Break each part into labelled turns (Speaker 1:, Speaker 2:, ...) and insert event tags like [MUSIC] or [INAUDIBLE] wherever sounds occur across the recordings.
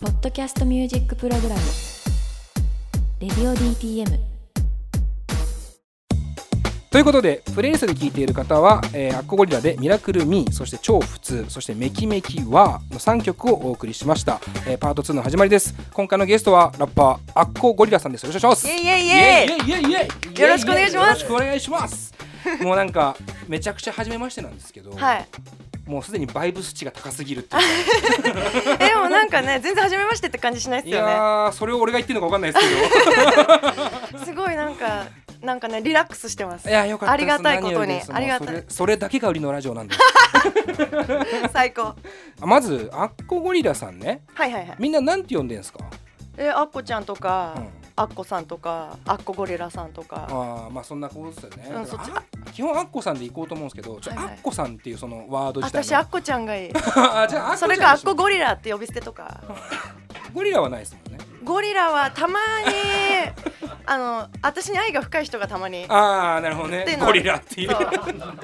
Speaker 1: ポッドキャストミュージックプログラム「レディオ DTM」
Speaker 2: ということでプレイスで聴いている方は、えー、アッコゴリラで「ミラクルミー」そして「超普通」そして「メキメキワー」の3曲をお送りしました、えー、パート2の始まりです。今回のゲストはラッパーアッコゴリラさんです。よろしくお願いします。
Speaker 3: イエイイエイ。イエイ
Speaker 2: イエイイエイイエイ。
Speaker 3: よろしくお願いします。
Speaker 2: よろしくお願いします。もうなんかめちゃくちゃ初めましてなんですけど、
Speaker 3: はい
Speaker 2: もうすでにバイブス値が高すぎるっていうか。[LAUGHS]
Speaker 3: えでもなんかね全然初めましてって感じしないで
Speaker 2: い
Speaker 3: すよね。
Speaker 2: やーそれを俺が言ってるのか分かんないですけ [LAUGHS]
Speaker 3: すごいなんかなんかねリラックスしてます。
Speaker 2: どいやよかった。
Speaker 3: ありがたいことに。ありがたい。
Speaker 2: それだけが売りのラジオなんで。[LAUGHS]
Speaker 3: 最高。
Speaker 2: まずアッコゴリラさんね。
Speaker 3: はいはいはい。
Speaker 2: みんななんて呼んでんすか？
Speaker 3: えあっこちゃんとか、
Speaker 2: うん
Speaker 3: あっこさんとかあっこゴリラさんとか。
Speaker 2: ああまあそんなことですよね、
Speaker 3: うんそっち。
Speaker 2: あ基本アッコさんで行こうと思うんですけど
Speaker 3: はいはい。
Speaker 2: アッコさんっていうそのワード自体
Speaker 3: 私あっこちゃんがいい。[LAUGHS]
Speaker 2: あじゃあ
Speaker 3: それかあっこゴリラって呼び捨てとか。[LAUGHS]
Speaker 2: ゴリラはないですもんね。
Speaker 3: ゴリラはたまにあの私に愛が深い人がたまに
Speaker 2: ああなるほどね。ゴリラっていう。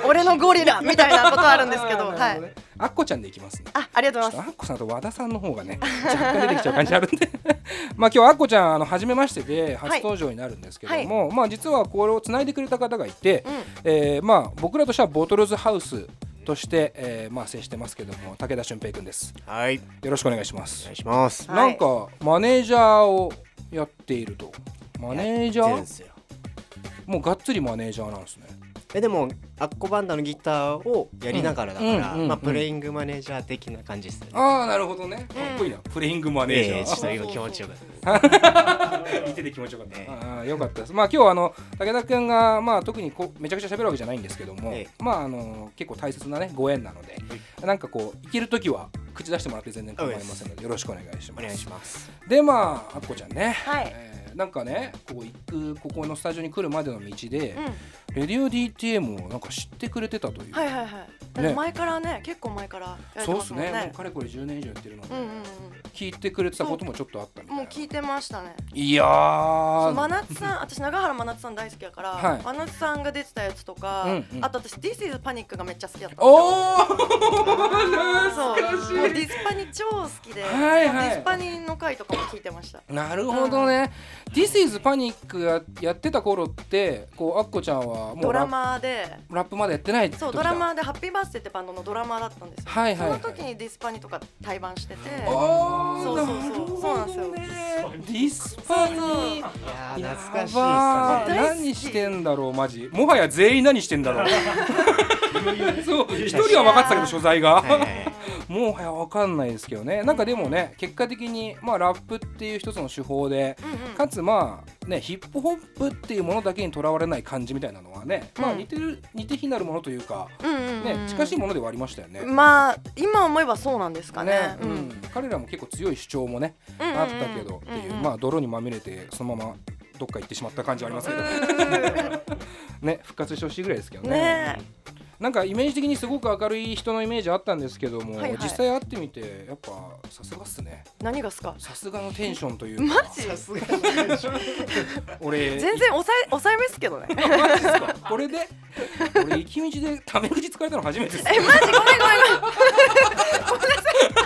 Speaker 3: 俺のゴリラ [LAUGHS] みたいなことあるんですけど
Speaker 2: あー [LAUGHS] な
Speaker 3: はい
Speaker 2: るほね。アッコちゃんでいきますね。
Speaker 3: あありがとうございます。
Speaker 2: アッコさんと和田さんの方がね若干出てきちゃう感じあるんで。[LAUGHS] まあ今日アッコちゃんあの初めましてで初登場になるんですけども、まあ実はこれをつないでくれた方がいて、
Speaker 3: うん。
Speaker 2: えーまあ僕らとしてはボトルズハウスとして、えーまあ接してますけども武田俊平くんです。
Speaker 4: はい、
Speaker 2: よろしくお願いします。
Speaker 4: お願いします。
Speaker 3: はい。
Speaker 2: なんかマネージャーをやっているとマネージャー？もうがっつりマネージャーなんですね。
Speaker 4: えでもアッコバンドのギターをやりながらだから、
Speaker 2: うん。うん。うん。
Speaker 4: まあプレイングマネージャー的な感じですね。
Speaker 2: ああなるほどね。かっこいいな、プレイングマネージャー、
Speaker 4: ええちょっと今気持ちよかった。です。
Speaker 2: 見てて気持ちよかった、
Speaker 4: ええ
Speaker 2: ああよかったです。まあ今日あの武田君がまあ特にこうめちゃくちゃ喋るわけじゃないんですけども、
Speaker 4: え
Speaker 2: まああの結構大切なねご縁なので、なんかこういける時は口出してもらって全然構いませんのでよろしくお願いします。
Speaker 4: お願いします。
Speaker 2: でまああっこちゃんね、
Speaker 3: はい。
Speaker 2: えーなんかねこう行くここのスタジオに来るまでの道で、
Speaker 3: うん
Speaker 2: レディオ DTM をなんか知ってくれてたという、
Speaker 3: はいはいはい。だって前からね、結構前から
Speaker 2: そうです
Speaker 3: ますもんね。
Speaker 2: ね。もうかれこれ10年以上やってるので、
Speaker 3: うんうん
Speaker 2: 聞いてくれてたこともちょっとあったみた
Speaker 3: うん。
Speaker 2: いな。
Speaker 3: もう聞いてましたね。
Speaker 2: いや
Speaker 3: 真夏さん、私長原真夏さん大好きだから、
Speaker 2: はい。
Speaker 3: 真夏さんが出てたやつとか、
Speaker 2: うんうん。
Speaker 3: あと私 This is Panic がめっちゃ好きだった。んですよ。
Speaker 2: おー
Speaker 3: そう、もうディスパニ超好きで、
Speaker 2: はいはい。
Speaker 3: ディスパニの回とかも聞いてました。
Speaker 2: なるほどね。This is Panic ややってた頃ってこうアッコちゃんはもう
Speaker 3: ドラマで、
Speaker 2: プラップまでやってない
Speaker 3: そうドラマでハッピーバースデーってバンドのドラマだったんですよ。
Speaker 2: はいはいはい。
Speaker 3: その時にディスパニとか対バンしてて、
Speaker 2: あー
Speaker 3: そうそうそう。
Speaker 2: なるほどね
Speaker 3: そうなんですよ。
Speaker 2: ディスパニ
Speaker 4: いや懐かしい。
Speaker 2: 何してんだろうマジ。もはや全員何してんだろう。[LAUGHS] そう一人は分かってたけど所在が、
Speaker 4: はいはいはい
Speaker 2: もはや分かんないですけどね。なんかでもね結果的にまあラップっていう一つの手法で
Speaker 3: うんうん
Speaker 2: かつまあねヒップホップっていうものだけにとらわれない感じみたいなのはね、まあ
Speaker 3: うん
Speaker 2: 似てる似て非なるものというか、
Speaker 3: うんうんうんうん。
Speaker 2: ね近しいものではありましたよね。
Speaker 3: まあ今思えばそうなんですかね。
Speaker 2: う
Speaker 3: うん。ん。
Speaker 2: 彼らも結構強い主張もね、
Speaker 3: うんうんうん。
Speaker 2: あったけどっていう、
Speaker 3: うんうん。
Speaker 2: まあ泥にまみれてそのままどっか行ってしまった感じはありますけど、[LAUGHS] ね復活してほしいぐらいですけどね。
Speaker 3: ね
Speaker 2: なんかイメージ的にすごく明るい人のイメージあったんですけども、
Speaker 3: はいはい
Speaker 2: 実際会ってみてやっぱさすがっすね
Speaker 3: 何がっすか？
Speaker 2: さすがのテンションというか
Speaker 3: マジ？
Speaker 4: さすが
Speaker 2: 俺
Speaker 3: 全然抑え抑えめっすけどね。[LAUGHS]
Speaker 2: これで？俺行き道でタメ口使われたの初めてです
Speaker 3: えマジ？ごめんごめんごめん。
Speaker 2: い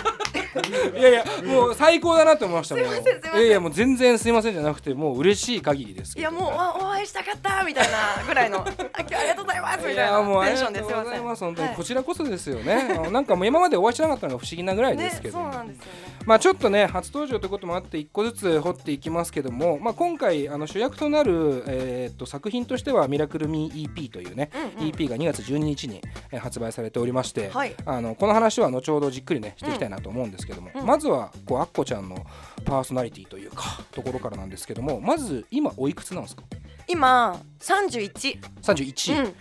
Speaker 2: [LAUGHS] やいやもう最高だなと思いましたね。
Speaker 3: すいませんすいません。
Speaker 2: いやいやもう全然すいませんじゃなくてもう嬉しい限りです
Speaker 3: いやもうあお会いしたかったみたいなぐらいの。[LAUGHS] あ今日ありがとうございます。みたいなテンション
Speaker 2: がとうござい
Speaker 3: です。いません。
Speaker 2: 本当に
Speaker 3: はい
Speaker 2: こちらこそですよね、なんかもう今までお会いしてなかったのが不思議なぐらいですけど、
Speaker 3: ねそうなんですよね。
Speaker 2: まあちょっとね初登場ということもあって一個ずつ掘っていきますけども、まあ、今回あの主役となる、えーっと作品としては「ミラクルミー EP」というね、
Speaker 3: うんうん。
Speaker 2: EP が2月12日に、えー発売されておりまして、
Speaker 3: はい。
Speaker 2: あのこの話は後ほどじっくりねしていきたいなと思うんですけども、
Speaker 3: うん。
Speaker 2: まずはこうアッコちゃんのパーソナリティというかところからなんですけどもまず今おいくつなんですか？
Speaker 3: 今三十一。
Speaker 2: 31、
Speaker 3: うん。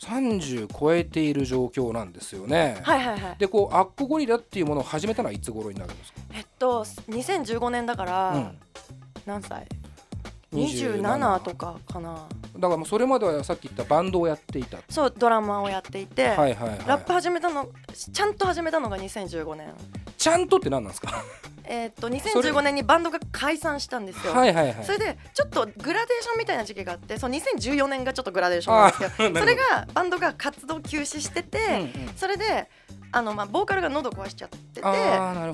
Speaker 2: 30超えている状況なんですよね。
Speaker 3: はいはいはい。
Speaker 2: でこうアッコゴリラっていうものを始めたのはいつ頃になるんですか、
Speaker 3: えっと2015年だから、
Speaker 2: うん。
Speaker 3: 何歳
Speaker 2: ？27
Speaker 3: 27とかかな。
Speaker 2: だからもうそれまではさっき言ったバンドをやっていた。
Speaker 3: そうドラマをやっていて、
Speaker 2: はいはいはい。
Speaker 3: ラップ始めたのちゃんと始めたのが2015年
Speaker 2: ちゃんとって何なんですか？
Speaker 3: えーっと
Speaker 2: それ。
Speaker 3: 2015年にバンドが解散したんですよ。
Speaker 2: はいはいはい。
Speaker 3: それでちょっとグラデーションみたいな時期があってそう2014年がちょっとグラデーションなんですけどそれがバンドが活動休止してて、
Speaker 2: うんうん
Speaker 3: それであの、まあ、ボーカルが喉壊しちゃってて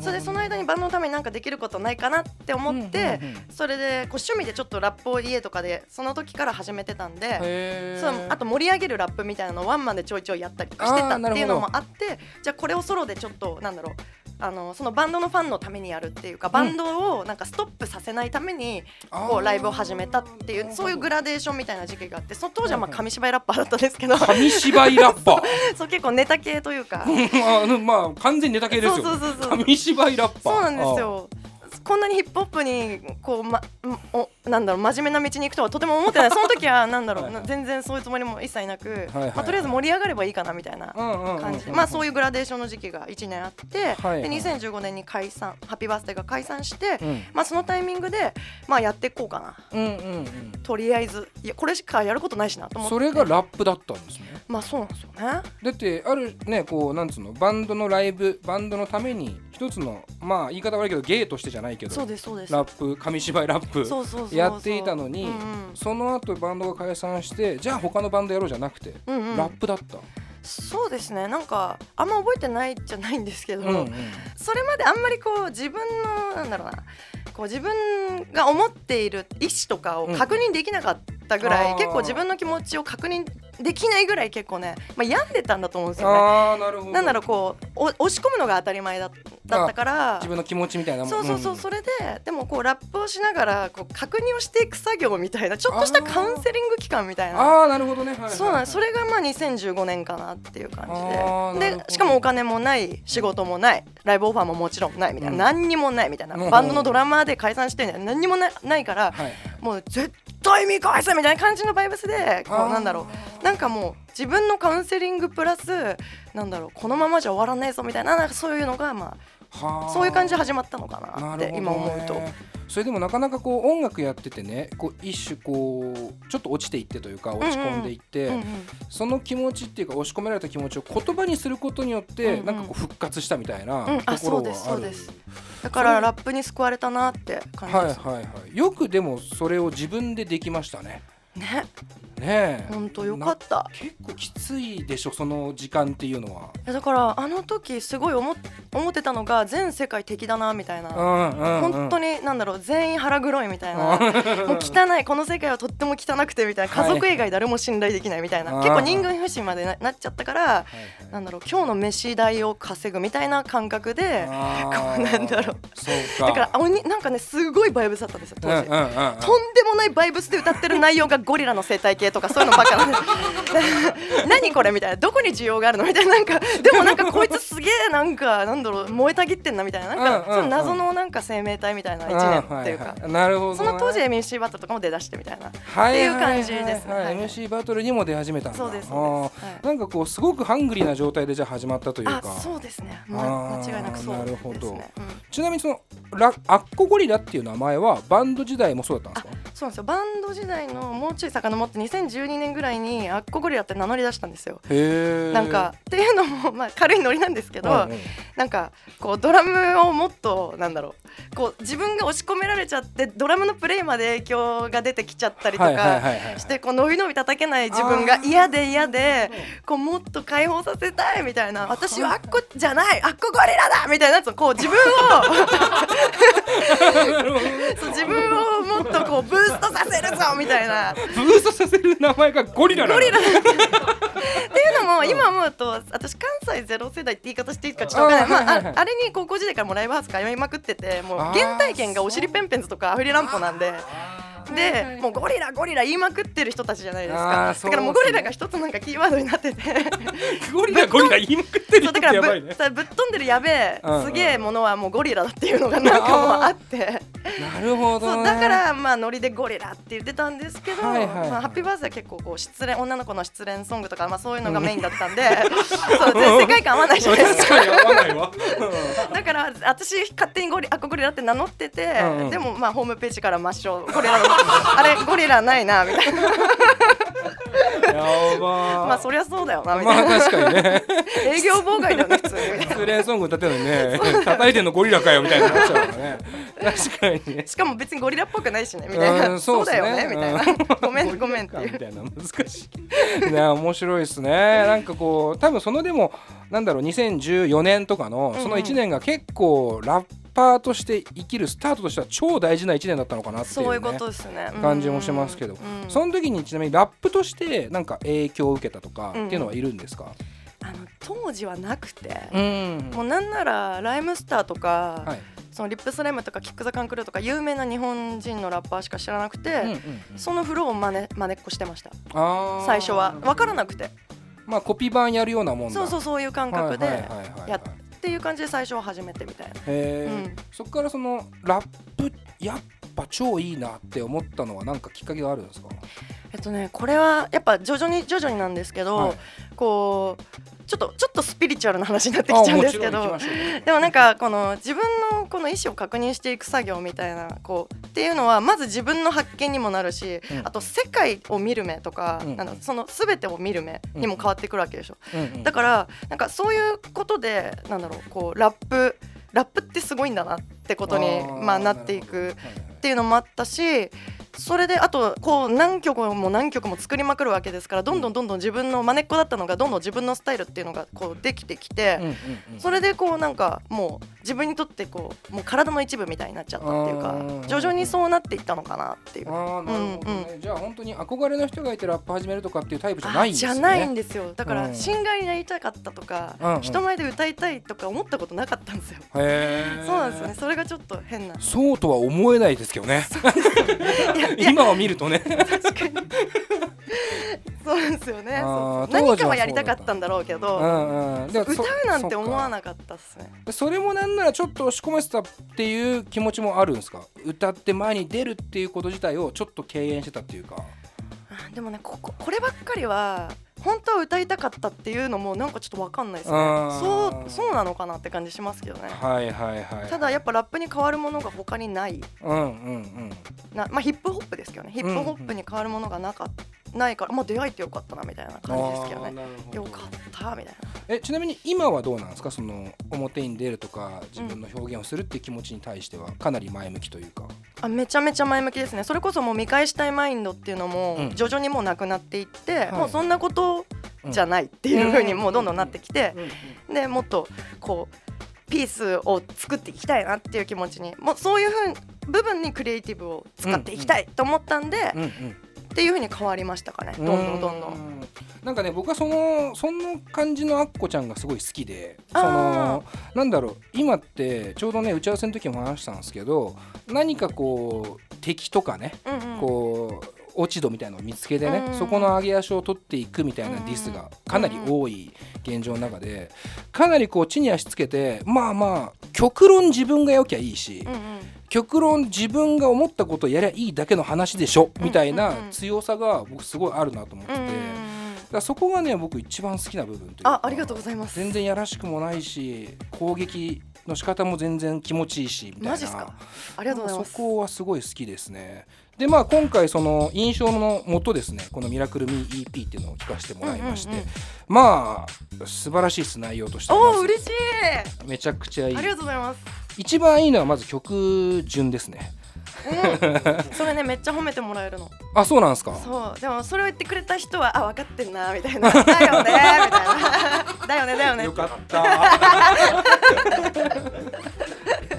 Speaker 3: それでその間にバンドのためになんかできることないかなって思って、それでこう趣味でちょっとラップを家とかでその時から始めてたんで。そうあと盛り上げるラップみたいなのをワンマンでちょいちょいやったりとかしてたっていうのもあってじゃあこれをソロでちょっとなんだろうあのそのバンドのファンのためにやるっていうかバンドをなんかストップさせないためにこうライブを始めたっていうそういうグラデーションみたいな時期があってその当時はまあ紙芝居ラッパーだったんですけど。
Speaker 2: 紙芝居ラッパー。[LAUGHS]
Speaker 3: そう結構ネタ系というか。[LAUGHS]
Speaker 2: あのまあ完全にネタ系ですよ紙芝居ラッパー。
Speaker 3: そうなんですよこんなにヒップホップにこう、ま、おなんだろう真面目な道に行くとはとても思ってない。[LAUGHS] その時はなんだろう
Speaker 2: はいはい。
Speaker 3: 全然そういうつもりも一切なく、
Speaker 2: はいはい。
Speaker 3: まあ、とりあえず盛り上がればいいかなみたいな感じまあそういうグラデーションの時期が1年あって、
Speaker 2: はい
Speaker 3: で2015年に解散ハッピーバースデーが解散して、
Speaker 2: うん。
Speaker 3: まあそのタイミングでまあやっていこうかな。
Speaker 2: うんうんうん。
Speaker 3: とりあえずいやこれしかやることないしなと思って。
Speaker 2: それがラップだったんですね
Speaker 3: まあそうなんですよね。
Speaker 2: だってあるねこうなんつうのバンドのライブバンドのために一つのまあ言い方悪いけど芸としてじゃないけど
Speaker 3: そうですそうです。
Speaker 2: ラップ紙芝居ラップやっていたのに
Speaker 3: うんうん。
Speaker 2: その後バンドが解散してじゃあ他のバンドやろうじゃなくて、
Speaker 3: うんうん。
Speaker 2: ラップだった、
Speaker 3: そうですね。なんかあんま覚えてないじゃないんですけど、
Speaker 2: うんうん。
Speaker 3: それまであんまりこう自分のなんだろうなこう自分が思っている意思とかを確認できなかったぐらい、
Speaker 2: うん
Speaker 3: 結構自分の気持ちを確認できないぐらい結構ね、まあ、病んでたんだと思うんですよね。
Speaker 2: ああなるほど
Speaker 3: なんだろうこうお押し込むのが当たり前だだったから
Speaker 2: 自分の気持ちみたいな
Speaker 3: そうそうそう、
Speaker 2: ん。
Speaker 3: それででもこうラップをしながらこう確認をしていく作業みたいなちょっとしたカウンセリング期間みたいな。
Speaker 2: ああなるほどね、はいはいはい。
Speaker 3: そうなんそれがまあ2015年かなっていう感じで。でしかもお金もない仕事もないライブオファーももちろんないみたいな、
Speaker 2: うん。
Speaker 3: 何にもないみたいな、
Speaker 2: うん。
Speaker 3: バンドのドラマーで解散してんね何にもなないから、
Speaker 2: はい。
Speaker 3: もう絶対見返せみたいな感じのバイブスでこうなんだろう。なんかもう自分のカウンセリングプラスなんだろうこのままじゃ終わらないぞみたいななんかそういうのがま
Speaker 2: は
Speaker 3: あそういう感じで始まったのかなって今思うと。
Speaker 2: それでもなかなかこう音楽やっててねこう一種こうちょっと落ちていってというか落ち込んでいって、
Speaker 3: うんうん。
Speaker 2: その気持ちっていうか押し込められた気持ちを言葉にすることによって、なんかこう復活したみたいなところはある、
Speaker 3: そうだからラップに救われたなって感じです、
Speaker 2: はいはいはい。よくでもそれを自分でできましたね。
Speaker 3: ね
Speaker 2: ねえ。
Speaker 3: 本当よかった。
Speaker 2: 結構きついでしょその時間っていうのは、
Speaker 3: だからあの時すごい思っ思ってたのが全世界敵だなみたいな、
Speaker 2: うんうんうん、
Speaker 3: 本当になんだろう全員腹黒いみたいな。もう汚いこの世界はとっても汚くてみたいな。
Speaker 2: はい
Speaker 3: 家族以外誰も信頼できないみたいな、
Speaker 2: あー。
Speaker 3: 結構人間不信までななっちゃったから
Speaker 2: はいはい。
Speaker 3: なんだろう今日の飯代を稼ぐみたいな感覚で
Speaker 2: あ
Speaker 3: こうなんだろう。
Speaker 2: そうか。
Speaker 3: だからおになんかねすごいバイブスだったんですよ当時。
Speaker 2: うんうんうんうん。
Speaker 3: とんでもないバイブスで歌ってる内容がゴリラの生態系とかそういうのばっかなんで何これみたいな。どこに需要があるのみたいな。なんかでもなんかこいつすげえなんかなんだろう燃えたぎってんなみたいな。なんか
Speaker 2: うんうんうん。
Speaker 3: その謎のなんか生命体みたいな一年っていうか。
Speaker 2: んはいはい。なるほどね。
Speaker 3: その当時 MC バトルとかも出だしてみたいな。
Speaker 2: は
Speaker 3: っていう感じですね。
Speaker 2: はい MC バトルにも出始めたんだ。
Speaker 3: そうですそうです。
Speaker 2: なんかこうすごくハングリーな状態でじゃあ始まったという
Speaker 3: あ
Speaker 2: か
Speaker 3: そうですね、
Speaker 2: あ
Speaker 3: ま、
Speaker 2: ー
Speaker 3: 間違いなくそうですね、うん
Speaker 2: ちなみにそのラアッコゴリラっていう名前はバンド時代もそうだったん。ですか
Speaker 3: そうなんですよバンド時代のもうちょい遡って2012年ぐらいにアッコゴリラって名乗り出したんですよ。なんかっていうのもまあ軽いノリなんですけど、
Speaker 2: うんうん。
Speaker 3: なんかこうドラムをもっとなんだろうこう自分が押し込められちゃってドラムのプレイまで影響が出てきちゃったりとか
Speaker 2: はい
Speaker 3: してこう伸び伸び叩けない自分が嫌で嫌でこうもっと解放させたいみたいな私はあっこじゃないあっこゴリラだみたいなやつをこう自分を [LAUGHS] そう自分をもっとこうブースみたいな。
Speaker 2: ブーストさせる名前がゴリラなの。
Speaker 3: ゴリラ。[LAUGHS] っていうのも今思うと私関西ゼロ世代って言い方していいかちょっとわかんない、まあ
Speaker 2: あーはいはいはい。
Speaker 3: あ、あれに高校時代からもライブハウス通いまくっててもう原体験がお尻ペンペンズとかアフリランポなんで。でもうゴリラゴリラ言いまくってる人たちじゃないです
Speaker 2: あ
Speaker 3: かだからもうゴリラが一つなんかキーワードになってて。[LAUGHS]
Speaker 2: ゴリラゴリラ言いまくってる人
Speaker 3: そうだからぶ
Speaker 2: ってやばいね。
Speaker 3: さぶっ飛んでるやべえすげえものはもうゴリラだっていうのがなんかもうあって。
Speaker 2: なるほどね。
Speaker 3: だからまあノリでゴリラって言ってたんですけど、
Speaker 2: はいはい。はい
Speaker 3: まあ、ハッピーバースデーは結構こう失恋女の子の失恋ソングとか、まあ、そういうのがメインだったんで [LAUGHS] そう全世界観合わないじゃないですか。だから私勝手にゴリアコゴリラって名乗ってて、
Speaker 2: うんうん。
Speaker 3: でもまあホームページから抹消ゴリラの [LAUGHS] あれゴリラないなみたいな。
Speaker 2: やば
Speaker 3: まあそりゃそうだよなみ
Speaker 2: ま
Speaker 3: たいな、
Speaker 2: あ確かにね。[LAUGHS]
Speaker 3: 営業妨害だよね普通に。
Speaker 2: 失恋ソング歌ってるのにね。叩いてんのゴリラかよみたいになっちゃうからね。確かにね。
Speaker 3: しかも別にゴリラっぽくないしねみたいな、
Speaker 2: うん
Speaker 3: そうだよねみたいな、ごめんごめんっていう。
Speaker 2: みたいな。難しい。ね面白いですね。なんかこう多分そのでもなんだろう2014年とかの
Speaker 3: うん
Speaker 2: その1年が結構ラッパーとして生きるスタートとしては超大事な1年だったのかなっていう,、感じもしますけど。
Speaker 3: うん。
Speaker 2: その時にちなみにラップとしてなんか影響を受けたとかっていうのはいるんですか、
Speaker 3: あの当時はなくて、
Speaker 2: うん。
Speaker 3: もうなんならライムスターとか、
Speaker 2: はい。
Speaker 3: そのリップスライムとかキック・ザ・カンクルーとか有名な日本人のラッパーしか知らなくて、
Speaker 2: うんうんうん。
Speaker 3: そのフローを真似真似っこしてました。最初は。分からなくて。
Speaker 2: まあコピー版やるようなもんだ。
Speaker 3: そうそうそういう感覚でやっていう感じで最初は始めてみたいな。
Speaker 2: へえ、
Speaker 3: うん。
Speaker 2: そこからそのラップやっぱ超いいなって思ったのは何かきっかけがあるんですか？
Speaker 3: えっとねこれはやっぱ徐々に徐々になんですけど、
Speaker 2: はい。
Speaker 3: こうちょっとちょっとスピリチュアルな話になってきちゃうんですけどでもなんかこの自分のこの意思を確認していく作業みたいなこうっていうのはまず自分の発見にもなるし、
Speaker 2: うん。
Speaker 3: あと世界を見る目とか、
Speaker 2: うん。
Speaker 3: なんだその全てを見る目にも変わってくるわけでしょ、
Speaker 2: うんうん。
Speaker 3: だからなんかそういうことでなんだろうこうラップラップってすごいんだなってことにまあなっていくっていうのもあったしそれであとこう何曲も何曲も作りまくるわけですからどんどんどんどん自分のまねっこだったのがどんどん自分のスタイルっていうのがこうできてきて、
Speaker 2: うんうんうん。
Speaker 3: それでこうなんかもう自分にとってこうもう体の一部みたいになっちゃったっていうか徐々にそうなっていったのかなっていう。
Speaker 2: ああなるほどね、
Speaker 3: うん
Speaker 2: じゃあ本当に憧れの人がいてラップ始めるとかっていうタイプじゃないんですね。
Speaker 3: あじゃないんですよ。だか
Speaker 2: うん。
Speaker 3: らシンガーになりたかったとか、
Speaker 2: うんうん。
Speaker 3: 人前で歌いたいとか思ったことなかったんですよ。
Speaker 2: へえ
Speaker 3: そうなんですよね。それがちょっと変な。
Speaker 2: そうとは思えないですけどね今を見るとね。
Speaker 3: そうなんですよね。何か
Speaker 2: は
Speaker 3: はやりたかったんだろうけ
Speaker 2: う
Speaker 3: ど、
Speaker 2: んうん。でもそ
Speaker 3: 歌うなんて思わ
Speaker 2: そ
Speaker 3: なかったっすね。
Speaker 2: それもなんならちょっと押し込めてたっていう気持ちもあるんですか？歌って前に出るっていうこと自体をちょっと敬遠してたっていうか。
Speaker 3: あでもねこここればっかりは本当は歌いたかったっていうのもなんかちょっとわかんないですね。そうそうなのかなって感じしますけどね。
Speaker 2: はいはいはい。
Speaker 3: ただやっぱラップに変わるものが他にない。
Speaker 2: うんうんうん。
Speaker 3: なまあヒップホップですけどね。ヒップホップに変わるものがなかないからまあ出会えてよかったなみたいな感じですけどね。よかったみたいな。
Speaker 2: えちなみに今はどうなんですか？その表に出るとか自分の表現をするっていう気持ちに対してはかなり前向きというか。
Speaker 3: あめちゃめちゃ前向きですね。それこそもう見返したいマインドっていうのも
Speaker 2: うん。
Speaker 3: 徐々にもうなくなっていって、
Speaker 2: い。
Speaker 3: もうそんなことじゃないっていう風にもうどんどんなってきて、でもっとこうピースを作っていきたいなっていう気持ちにもうそういう風部分にクリエイティブを使っていきたいと思ったんで、
Speaker 2: うんうん
Speaker 3: っていう風に変わりましたかね。どん。どんどんどん。
Speaker 2: ん。なんかね僕はそのその感じのアッコちゃんがすごい好きでそ
Speaker 3: あ
Speaker 2: のなんだろう今ってちょうどね打ち合わせの時も話したんですけど何かこう敵とかね
Speaker 3: うんうん。
Speaker 2: こう落ち度みたいなのを見つけてね、
Speaker 3: うん。
Speaker 2: そこの上げ足を取っていくみたいなディスがかなり多い現状の中でかなりこう地に足つけてまあまあ極論自分が良きゃいいし、
Speaker 3: うんうん。
Speaker 2: 極論自分が思ったことをやりゃいいだけの話でしょみたいな強さが僕すごいあるなと思ってて、だそこがね僕一番好きな部分というか
Speaker 3: あありがとうございます。
Speaker 2: 全然やらしくもないし攻撃の仕方も全然気持ちいいしみたいな。
Speaker 3: マジっすか？ありがとうございます。
Speaker 2: そこはすごい好きですね。でまあ今回その印象のもとですねこの「ミラクル・ミー EP」っていうのを聞かせてもらいまして、
Speaker 3: うんうんうん。
Speaker 2: まあ素晴らしいです内容として。
Speaker 3: おお嬉しい！
Speaker 2: めちゃくちゃいい。
Speaker 3: ありがとうございます。
Speaker 2: 一番いいのはまず曲順ですね
Speaker 3: うん。[LAUGHS] それねめっちゃ褒めてもらえるの。
Speaker 2: あそうなんですか？
Speaker 3: そう。でもそれを言ってくれた人はあ分かってんな [LAUGHS] みたいな。だよねみたいな。だよねだよね
Speaker 2: よかった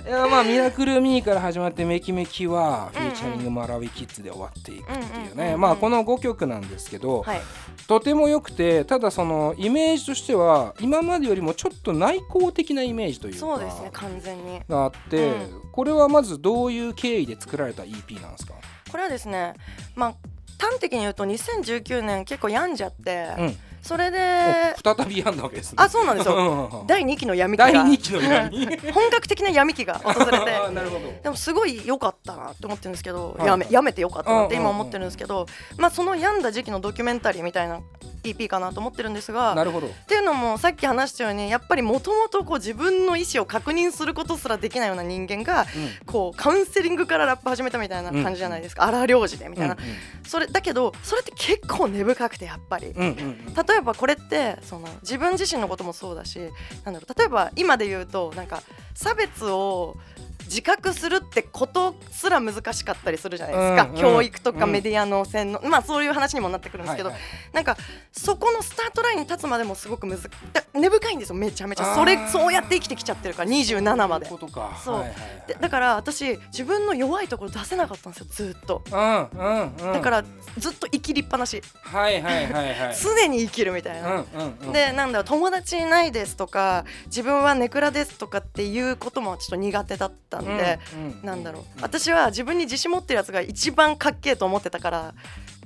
Speaker 2: いやまあ「ミラクル・ミー」から始まって「メキメキ」はフィーチャリングマラウィキッズで終わっていくっていうね。
Speaker 3: うん
Speaker 2: まあこの5曲なんですけど、
Speaker 3: はい。
Speaker 2: とても良くてただそのイメージとしては今までよりもちょっと内向的なイメージというか
Speaker 3: そうですね完全に。
Speaker 2: があって、
Speaker 3: う
Speaker 2: これはまずどういう経緯で作られた EP なんですか、
Speaker 3: これはですねまあ端的に言うと2019年結構病んじゃって、
Speaker 2: うん
Speaker 3: それで
Speaker 2: お再びやんだわけですね。
Speaker 3: あそうなんですよ。
Speaker 2: よ
Speaker 3: 第2期の闇期が。
Speaker 2: 第2期の闇。[LAUGHS]
Speaker 3: 本格的な闇期が訪れて。[LAUGHS]
Speaker 2: あーなるほど。
Speaker 3: でもすごい良かったなって思ってるんですけど、
Speaker 2: はい。
Speaker 3: やめやめて良かったなって
Speaker 2: うんうんうん
Speaker 3: 今思ってるんですけど、まあその病んだ時期のドキュメンタリーみたいな EP かなと思ってるんですが
Speaker 2: なるほど。
Speaker 3: っていうのもさっき話したようにやっぱりもともと自分の意思を確認することすらできないような人間がこうカウンセリングからラップ始めたみたいな感じじゃないですか、荒領事でみたいな、それだけどそれって結構根深くてやっぱり。
Speaker 2: うんうんうん。
Speaker 3: 例ええばこれってその自分自身のこともそうだしなんだろう例えば今で言うとなんか差別を自覚するってことすら難しかったりするじゃないですか、
Speaker 2: うんうん
Speaker 3: 教育とか
Speaker 2: うん。
Speaker 3: メディアの洗脳、まあそういう話にもなってくるんですけど、
Speaker 2: はいはい。
Speaker 3: なんかそこのスタートラインに立つまでもすごくむずだ根深いんですよ。めちゃめちゃ。それそうやって生きてきちゃってるから27まで。
Speaker 2: そう
Speaker 3: だから私自分の弱いところ出せなかったんですよ。ずっと。
Speaker 2: うんうんうん。
Speaker 3: だからずっと生きりっぱなし。
Speaker 2: はいはいはいはい。[LAUGHS]
Speaker 3: 常に生きるみたいな、
Speaker 2: うんうんうん。
Speaker 3: でなんだろう友達いないですとか自分はネクラですとかっていうこともちょっと苦手だったんで、
Speaker 2: うんうん
Speaker 3: なんだろう。私は自分に自信持ってるやつが一番かっけえと思ってたから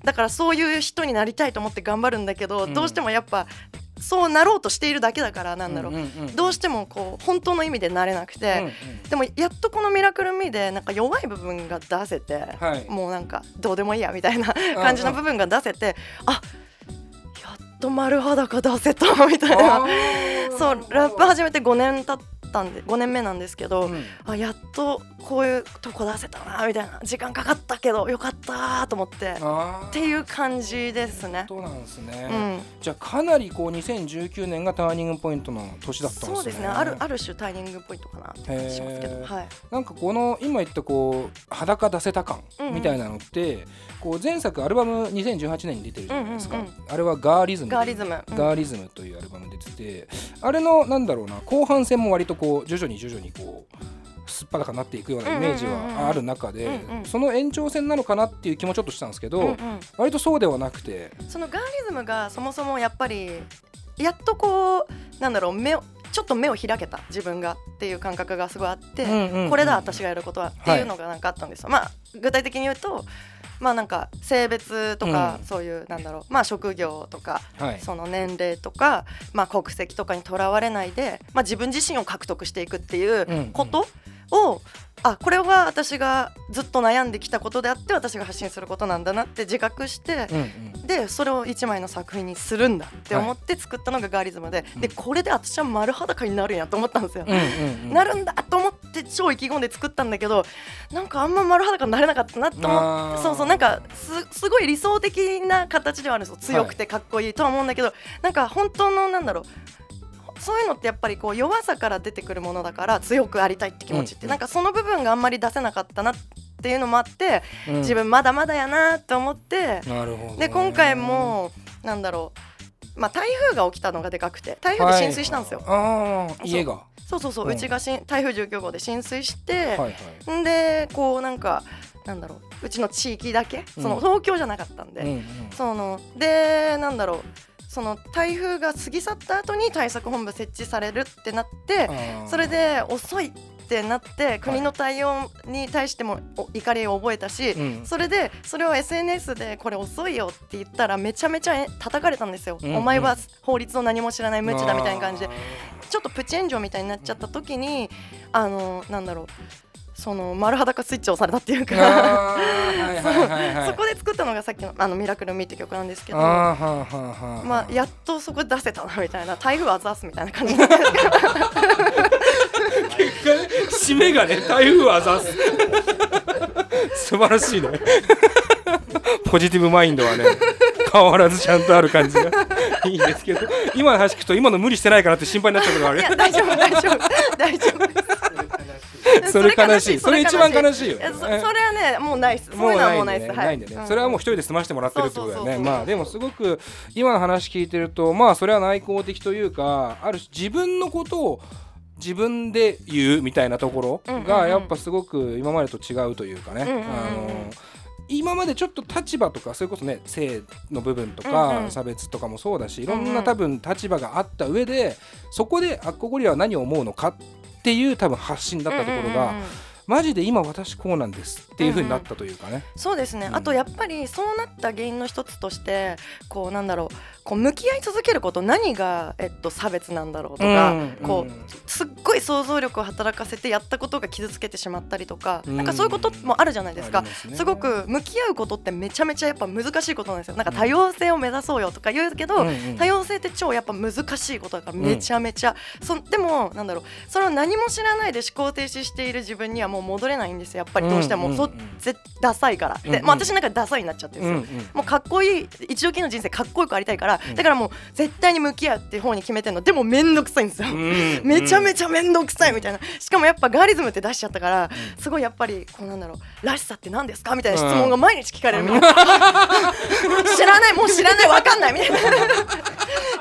Speaker 3: だからそういう人になりたいと思って頑張るんだけど、
Speaker 2: うん。
Speaker 3: どうしてもやっぱそうなろうとしているだけだからなんだろう、どうしてもこう本当の意味でなれなくて、でもやっとこの「ミラクル・ミー」でなんか弱い部分が出せて、
Speaker 2: はい。
Speaker 3: もうなんかどうでもいいやみたいな感じの部分が出せて、あやっと丸裸出せたみたいな。そうラップ始めて5年経ったんで5年目なんですけど、
Speaker 2: うん。
Speaker 3: あやっとこういうとこ出せたなみたいな時間かかったけどよかったと思ってっていう感じですね。
Speaker 2: そうなんですね、
Speaker 3: うん、
Speaker 2: じゃあかなりこう2019年がターニングポイントの年だったんですね。
Speaker 3: そうですね。あるある種タイミングポイントかなって感じしますけど、はい、
Speaker 2: なんかこの今言ったこう裸出せた感
Speaker 3: うんうん。
Speaker 2: みたいなのって、こう前作アルバム2018年に出てるじゃないですか、
Speaker 3: うんうんうん。
Speaker 2: あれはガーリズム
Speaker 3: ガーリズム、うん。
Speaker 2: ガーリズムというアルバム出ててあれのなんだろうな後半戦も割とこう徐々に徐々にこうすっぱだかになっていくようなイメージはある中で、その延長線なのかなっていう気もちょっとしたんですけど、
Speaker 3: うんうん。
Speaker 2: 割とそうではなくて、
Speaker 3: そのガーリズムがそもそもやっぱりやっとこうなんだろう目をちょっと目を開けた自分がっていう感覚がすごいあって、これだ私がやることはっていうのがなんかあったんですよ。まあ具体的に言うとまあなんか性別とか、
Speaker 2: うん。
Speaker 3: そういうなんだろう。まあ職業とか
Speaker 2: はい。
Speaker 3: その年齢とか、まあ、国籍とかにとらわれないで、まあ、自分自身を獲得していくっていうことを、あこれは私がずっと悩んできたことであって私が発信することなんだなって自覚して、
Speaker 2: うんうん。
Speaker 3: でそれを一枚の作品にするんだって思って作ったのがガーリズムで,、でこれで私は丸裸になるんやと思ったんですよ。
Speaker 2: うんうんうん。
Speaker 3: なるんだと思って超意気込んで作ったんだけどなんかあんま丸裸になれなかったなと思ってそうそうなんかすすごい理想的な形ではあるんですよ。強くてかっこいいとは思うんだけど、なんか本当のなんだろうそういうのってやっぱりこう弱さから出てくるものだから強くありたいって気持ちって、
Speaker 2: うん
Speaker 3: なんかその部分があんまり出せなかったなっていうのもあって、
Speaker 2: うん。
Speaker 3: 自分まだまだやなと思って、
Speaker 2: ね。
Speaker 3: で今回もなんだろうまあ台風が起きたのがでかくて台風で浸水したんですよ。
Speaker 2: はい。家が。は
Speaker 3: そうそうそう、
Speaker 2: う
Speaker 3: うんちがしん台風19号で浸水して、
Speaker 2: いはい。
Speaker 3: んでこうなんかなんだろううちの地域だけその
Speaker 2: うん。
Speaker 3: 東京じゃなかったんで、
Speaker 2: うんうん。
Speaker 3: そのでなんだろうその台風が過ぎ去った後に対策本部設置されるってなってそれで遅いってなって国の対応に対してもお怒りを覚えたし、
Speaker 2: うん。
Speaker 3: それでそれを SNS でこれ遅いよって言ったらめちゃめちゃえ叩かれたんですよ、
Speaker 2: うん
Speaker 3: お前は法律を何も知らない無知だみたいな感じで。
Speaker 2: あ
Speaker 3: ちょっとプチ炎上みたいになっちゃった時にあのなんだろうその丸裸スイッチを押されたっていう
Speaker 2: ー
Speaker 3: かそこで作ったのがさっきの「あのミラクル・ミー」って曲なんですけど。まあ、やっとそこで出せたなみたいな。台風あざすみたいな感じ。で
Speaker 2: 締めがね台風あざす素晴らしいね。ポジティブマインドはね変わらずちゃんとある感じが。いいですけど。今の話聞くと今の無理してないかなって心配になっちゃうことがある。
Speaker 3: いや大丈夫大丈夫。大丈夫 [LAUGHS]
Speaker 2: それ悲しい。それ一番悲しいよ。
Speaker 3: やそそれはねもうないっす。もうないっす。
Speaker 2: ないんでね、
Speaker 3: はい。
Speaker 2: それはもう一人で済ましてもらってるってことだよね。まあでもすごく今の話聞いてるとまあそれは内向的というかある種自分のことを自分で言うみたいなところがやっぱすごく今までと違うというかね、あの今までちょっと立場とかそれこそね性の部分と
Speaker 3: うん
Speaker 2: か
Speaker 3: うん。
Speaker 2: 差別とかもそうだしいろ
Speaker 3: ん
Speaker 2: な多分立場があった上でそこでアッコゴリラは何を思うのかっていう多分発信だったところが、マジで今私こうなんですっていう風になったというかね、
Speaker 3: そうですね、
Speaker 2: うん。
Speaker 3: あとやっぱりそうなった原因の一つとしてこうなんだろう。こう向き合い続けること何が、えっと、差別なんだろうとか、
Speaker 2: うん
Speaker 3: こ
Speaker 2: うん。
Speaker 3: うすっごい想像力を働かせてやったことが傷つけてしまったりとか、
Speaker 2: うん。
Speaker 3: なんかそういうこともあるじゃないですか。
Speaker 2: すね。
Speaker 3: すごく向き合うことってめちゃめちゃやっぱ難しいことなんですよ。なんか多様性を目指そうよとか言うけど、
Speaker 2: うんうん。
Speaker 3: 多様性って超やっぱ難しいことだからめちゃめちゃ、そでもなんだろう。それを何も知らないで思考停止している自分にはもう戻れないんですよ。やっぱりどうしても、
Speaker 2: うんうんうん。
Speaker 3: そぜダサいから、
Speaker 2: うんうん。
Speaker 3: でまあ、私なんかダサいになっちゃってるんですよ、
Speaker 2: うんうん
Speaker 3: もうかっこいい一度きりの人生かっこよくありたいから、
Speaker 2: うん。
Speaker 3: だからもう絶対に向き合うっていう方に決めてるの。でもめんどくさいんですよ、めちゃめ
Speaker 2: ち
Speaker 3: ちゃめんどくさいみたいな。しかもやっぱガーリズムって出しちゃったから、すごいやっぱりこうなんだろうらしさって何ですかみたいな質問が毎日聞かれるみたいな。[LAUGHS] 知らないもう知らないわかんないみたいな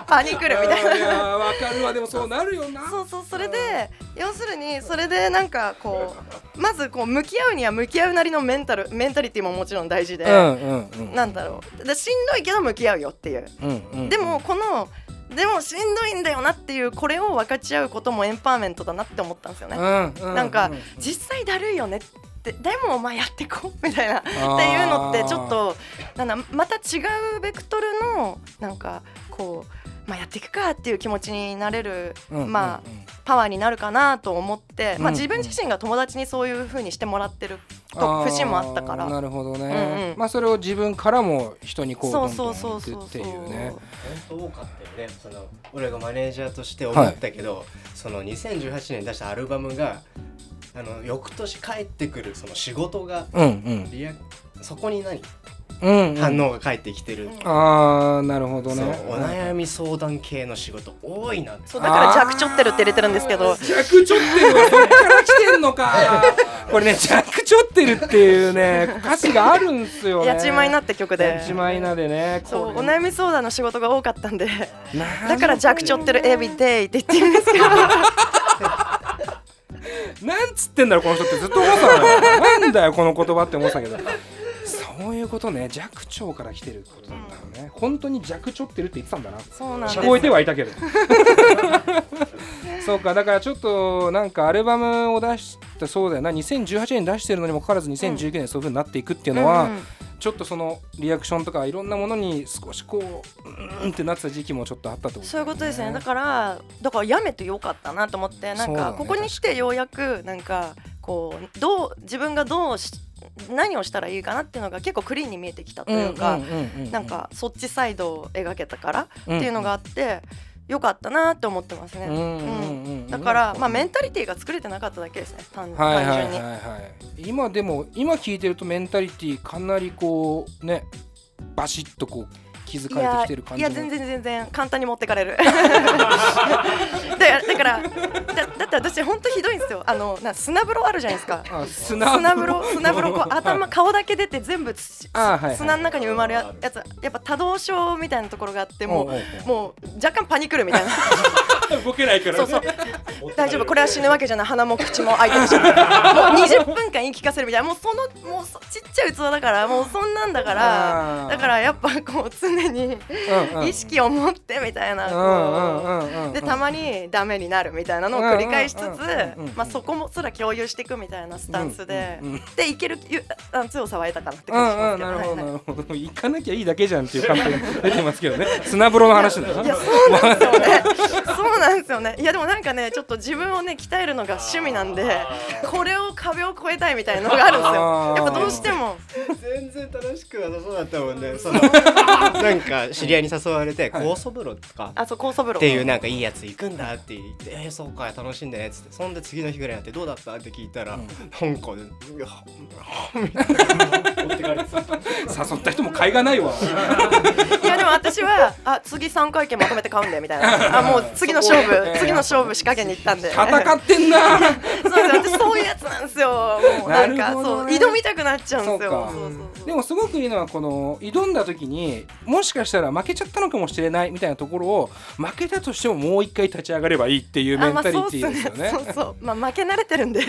Speaker 3: パニクるみたいな。
Speaker 2: いやーわかるわ。でもそうなるよな。
Speaker 3: そうそうそれで要するにそれでなんかこうまずこう向き合うには向き合うなりのメンタルメンタリティももちろん大事で、
Speaker 2: うんうんうん。
Speaker 3: なんだろう。でしんどいけど向き合うよっていう。
Speaker 2: うんうん
Speaker 3: でもこのでもしんどいんだよなっていうこれを分かち合うこともエンパワーメントだなって思ったんですよね。
Speaker 2: うんうん
Speaker 3: なんか
Speaker 2: う
Speaker 3: 実際だるいよねってでもまあやってこうみたいな。って
Speaker 2: ー
Speaker 3: いうのってちょっとなんだまた違うベクトルのなんかこう、まあ、やっていくかっていう気持ちになれる、
Speaker 2: うんうん
Speaker 3: まあパワーになるかなと思って、まあ、
Speaker 2: うん
Speaker 3: 自分自身が友達にそういう風にしてもらってると節もあったから。
Speaker 2: なるほどね、
Speaker 3: うんうん
Speaker 2: まあそれを自分からも人にこうど
Speaker 3: そ
Speaker 2: ん
Speaker 3: うそうそうそう
Speaker 2: どん言ってっていうね
Speaker 4: 本当多かったよね。その俺がマネージャーとして思ったけど、その2018年に出したアルバムがあの翌年帰ってくるその仕事が
Speaker 2: うんうん。
Speaker 4: リアそこに何、反応が返ってきてる、
Speaker 2: ああなるほどね。
Speaker 4: お悩み相談系の仕事多いなって。
Speaker 3: そうだから弱ちょってるって入れてるんですけど。
Speaker 2: 弱ちょってるはそっから来てんのか。[LAUGHS] これね弱ちょってるっていうね歌詞があるんすよね。
Speaker 3: やちまいなって曲で。
Speaker 2: やちまいなでね
Speaker 3: そうお悩み相談の仕事が多かったんで。
Speaker 2: な
Speaker 3: だから弱ちょってるエビデイって言ってるんですけど。[LAUGHS]
Speaker 2: なんつってんだろこの人ってずっと思ってたのよ。なんだよこの言葉って思ってたけどそういうことね弱聴から来てることなんだろうね本当に弱聴ってるって言ってたんだな。
Speaker 3: そうなん
Speaker 2: 聞こえてはいたけど。[LAUGHS] そうかだからちょっとなんかアルバムを出したそうだよな。2018年出してるのにもかかわらず2019年そういう風になっていくっていうのは、
Speaker 3: うん。うん
Speaker 2: ちょっとそのリアクションとかいろんなものに少しこううーんってなってた時期もちょっとあったってこと
Speaker 3: そういうことですね。だからだからやめてよかったなと思ってなんかここに来てようやくなんかこうどう自分がどうし何をしたらいいかなっていうのが結構クリーンに見えてきたというか、なんかそっちサイドを描けたからっていうのがあって、よかったなって思ってますね。だから、まあ、メンタリティーが作れてなかっただけですね単
Speaker 2: はいはい。
Speaker 3: 単純に。
Speaker 2: 今でも今聞いてるとメンタリティーかなりこうねバシッとこう気づ
Speaker 3: いや
Speaker 2: かれてきてる感じも。
Speaker 3: いや全然全然簡単に持ってかれる。[LAUGHS] だからだからだだって私本当ひどいんですよ。あのな砂風呂あるじゃないですか。
Speaker 2: あ砂
Speaker 3: 砂風呂砂風呂こう頭顔だけ出て全部土
Speaker 2: あはいはい
Speaker 3: 砂の中に埋まるややつ。やっぱ多動症みたいなところがあっても
Speaker 2: おう
Speaker 3: もう若干パニクるみたいな。[LAUGHS]
Speaker 2: 動けないから
Speaker 3: そうそう。大丈夫。これは死ぬわけじゃない。鼻も口も開いてるし。[LAUGHS] もう20分間言い聞かせるみたいな。もうそのもうそちっちゃい器だからもうそんなんだからだからやっぱこう常に
Speaker 2: うんうん。
Speaker 3: 意識を持ってみたいなでたまにダメになるみたいなのを繰り返しつつまあそこもすら共有していくみたいなスタンスででいける強さは得たかなって
Speaker 2: う
Speaker 3: 感じしますけど
Speaker 2: んうんなるほど
Speaker 3: はい
Speaker 2: 行かなきゃいいだけじゃんっていう感じが出てますけどね。[LAUGHS] 砂風呂の話だよ
Speaker 3: いやそうなんですよねそうなんですよね。いやでもなんかねちょっと自分をね鍛えるのが趣味なんでこれを壁を越えたいみたいなのがあるんですよ。やっぱどうしても。
Speaker 4: 全然楽しくはなそうだったもんね。そのなんか知り合いに誘われて
Speaker 2: はい。
Speaker 4: 酵素風呂とか。
Speaker 3: あそう高素風呂。
Speaker 4: っていうなんかいいやつ行くんだって言って「えー、そうか楽しんでね」っつって。そんで次の日ぐらいになって「どうだった?」って聞いたら、
Speaker 2: うん。
Speaker 4: なんかね「いやみたいな持ってかれてた
Speaker 2: 誘った人も甲斐がないわ。[LAUGHS]
Speaker 3: いやでも私はあ次3回券まとめて買うんでみたいな。[LAUGHS] あもう次の勝負次の勝負仕掛けに行ったんで。
Speaker 2: 戦ってんな。[LAUGHS]
Speaker 3: そうです私そういうやつなんですよ。もうなんか
Speaker 2: ね。
Speaker 3: そう挑みたくなっちゃうんですよ。
Speaker 2: でもすごくいいのはこの挑んだ時にもしかしたら負けちゃったのかもしれないみたいなところを負けたとしてももう一回立ち上がればいいっていうメンタリティーですよね。
Speaker 3: そうそう。まあ負け慣れてるんで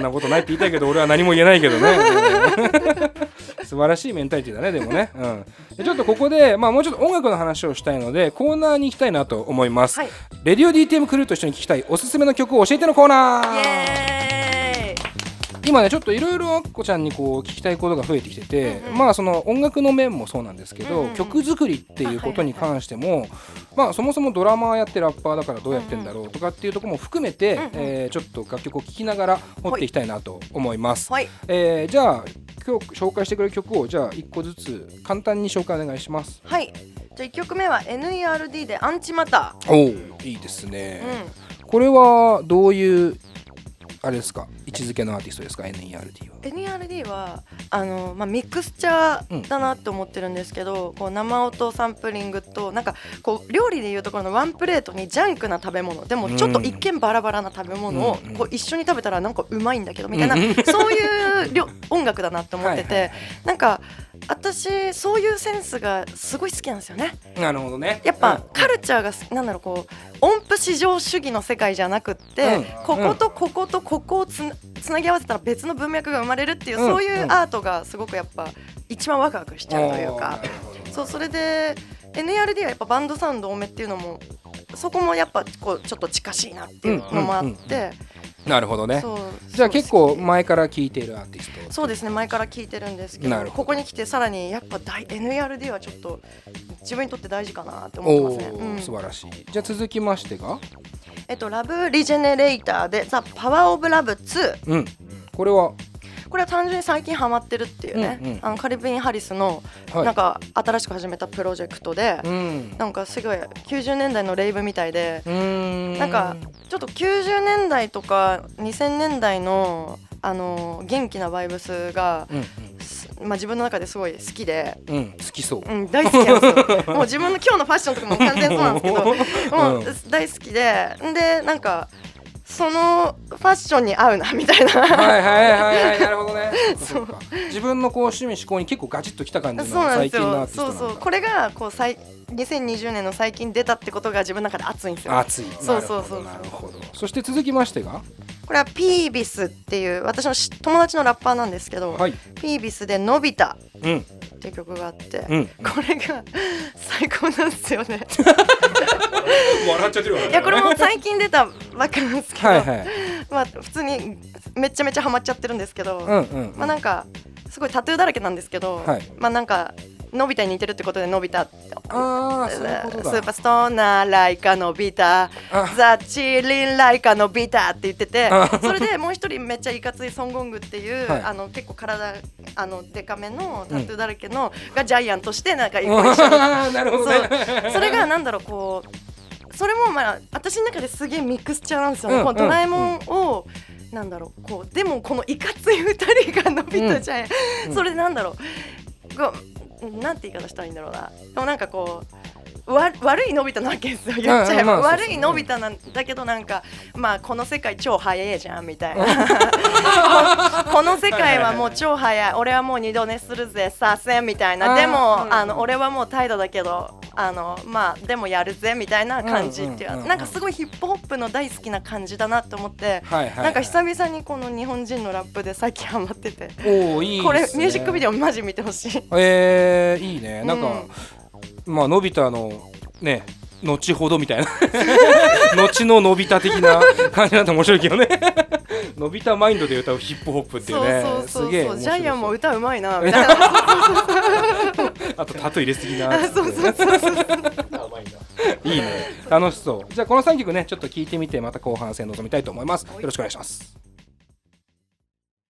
Speaker 2: んなことないって言いたいけど俺は何も言えないけどね。素晴晴らしいメンタリティだねでもね、うん、でちょっとここで、まあ、もうちょっと音楽の話をしたいのでコーナーに行きたいなと思います、
Speaker 3: はい。
Speaker 2: レディオ DTM クルーと一緒に聴きたいおすすめの曲を教えてのコーナー今ねちょっといろいろあっこちゃんにこう聞きたいことが増えてきてて、
Speaker 3: うんうん。
Speaker 2: まあその音楽の面もそうなんですけど、
Speaker 3: うんうん。
Speaker 2: 曲作りっていうことに関しても、まあそもそもドラマーやってラッパーだからどうやってんだろうとかっていうところも含めて、
Speaker 3: うんうん。
Speaker 2: えーちょっと楽曲を聴きながら掘っていきたいなと思います。
Speaker 3: はい。
Speaker 2: えーじゃあ今日紹介してくれる曲をじゃあ1個ずつ簡単に紹介お願いします。
Speaker 3: はい。じゃあ1曲目は NERD でアンチマタ
Speaker 2: おおいいですね、
Speaker 3: ー、
Speaker 2: これはどういうあれですか？位置づけのアーティストですか？NERD は。
Speaker 3: うん、NERD はあの、まあ、ミクスチャーだなって思ってるんですけど、こう生音サンプリングとなんかこう料理でいうところのワンプレートにジャンクな食べ物。でもちょっと一見バラバラな食べ物を
Speaker 2: うん
Speaker 3: こう一緒に食べたらなんかうまいんだけどみたいな、
Speaker 2: うん。
Speaker 3: そういうりょ音楽だなって思ってて、
Speaker 2: はいはい。
Speaker 3: なんか私そういうセンスがすごい好きなんですよね。
Speaker 2: なるほどね。
Speaker 3: やっぱ
Speaker 2: うん。
Speaker 3: カルチャーがすなんだろうこう音符至上主義の世界じゃなくって、
Speaker 2: うん。
Speaker 3: こことこことここをつなぎ合わせたら別の文脈が生まれるっていう、
Speaker 2: うん。
Speaker 3: そういうアートがすごくやっぱ一番ワクワクしちゃうというか。そうそれで NERD はやっぱバンドサウンド多めっていうのもそこもやっぱこうちょっと近しいなっていうのもあって、
Speaker 2: なるほどね。じゃあ結構前から聴いているアーティスト。
Speaker 3: そうですね前から聞いてるんですけどここに来てさらにやっぱ大 NERD はちょっと自分にとって大事かなって思って
Speaker 2: お
Speaker 3: ますね。
Speaker 2: お
Speaker 3: うん
Speaker 2: ー素晴らしい。じゃあ続きましてが、
Speaker 3: えっと、ラブリジェネレーターでザ・パワー・オブ・ラブ2
Speaker 2: うん、これは、
Speaker 3: これは単純に最近ハマってるっていうね、
Speaker 2: うんうん。
Speaker 3: あのカリビン・ハリスの
Speaker 2: はい。
Speaker 3: なんか新しく始めたプロジェクトで、
Speaker 2: うん、
Speaker 3: なんかすごい90年代のレイブみたいで、なんかちょっと90年代とか2000年代のあの元気なバイブスが、
Speaker 2: うん
Speaker 3: すまあ、自分の中ですごい好きで。
Speaker 2: うん、うん、好きそう。
Speaker 3: うん、大好きなんですよ。[LAUGHS] もう自分の今日のファッションとかも完全そうなんですけど [LAUGHS] もう、
Speaker 2: うん
Speaker 3: 大好きででなんかそのファッションに合うなみたいな
Speaker 2: はいはいはいはい、なるほどね。[LAUGHS] そうか。自分のこう趣味思考に結構ガチッときた感じの
Speaker 3: なんですよ
Speaker 2: 最近のアーティストなんだ。
Speaker 3: そうそうこれがこう最2020年の最近出たってことが自分の中で熱いんですよ
Speaker 2: 熱い。
Speaker 3: そうそうそう
Speaker 2: なるほど。そして続きましてが、
Speaker 3: これはピービスっていう私のし友達のラッパーなんですけど、
Speaker 2: はい。
Speaker 3: ピービスで「のび太」
Speaker 2: うん、
Speaker 3: っていう曲があって、
Speaker 2: うん。
Speaker 3: これが [LAUGHS] 最高なんですよね
Speaker 2: 笑っちゃってるわ。
Speaker 3: いやこれも最近出たばっかなんですけど、
Speaker 2: はいはい。
Speaker 3: まあ普通にめちゃめちゃハマっちゃってるんですけど、
Speaker 2: うんうん。
Speaker 3: まあなんかすごいタトゥーだらけなんですけど、
Speaker 2: はい
Speaker 3: まあなんかのび太に似てるってことでのび太
Speaker 2: ああ、そういうことだ。
Speaker 3: スーパーストーナーライカのビタ
Speaker 2: あ。
Speaker 3: ザ・チリンライカのビタって言ってて
Speaker 2: あ。
Speaker 3: それでもう一人めっちゃいかついソンゴングっていう、
Speaker 2: はい。
Speaker 3: あの結構体あのデカめのタトゥーだらけの、がジャイアンとしてなんか一
Speaker 2: あ
Speaker 3: 個一緒に。
Speaker 2: ー [LAUGHS] なるほどね。
Speaker 3: それがなんだろうこうそれもまあ私の中ですげえミックスチャーなんですよね、
Speaker 2: うん
Speaker 3: このドラえもんを、なんだろうこうでもこのいかつい二人がのび太じゃん、
Speaker 2: うん。
Speaker 3: それでなんだろうなんて言い方したらいいんだろうな。でもなんかこうわ悪いのび太なわけですよ言っちゃえば、
Speaker 2: うんまあ
Speaker 3: 悪いのび太なんだけどなんかまあこの世界超早いじゃんみたいな。こ [LAUGHS] この世界はもう超早い。俺はもう二度寝するぜさせんみたいな。でも、
Speaker 2: うん
Speaker 3: あの俺はもう態度だけどあのまあでもやるぜみたいな感じっていう,、なんかすごいヒップホップの大好きな感じだなと思って、
Speaker 2: はいはいはい。
Speaker 3: なんか久々にこの日本人のラップで最近ハマってて、
Speaker 2: おおいいね。
Speaker 3: これミュージックビデオマジ見てほしい。
Speaker 2: えー、いいね。なんか、
Speaker 3: うん
Speaker 2: まあのび太のね。後ほどみたいな。[LAUGHS] 後ののび太的な [LAUGHS] 感じなんて面白いけどね。[LAUGHS] のび太マインドで歌うヒップホップっていうね。すげえ
Speaker 3: ジャイアンも歌うまいなみたいな。
Speaker 2: あとタト入れすぎな。
Speaker 3: そうそうそうそう
Speaker 2: いいね。楽しそう。じゃあこの3曲ねちょっと聞いてみてまた後半戦臨みたいと思います。よろしくお願いします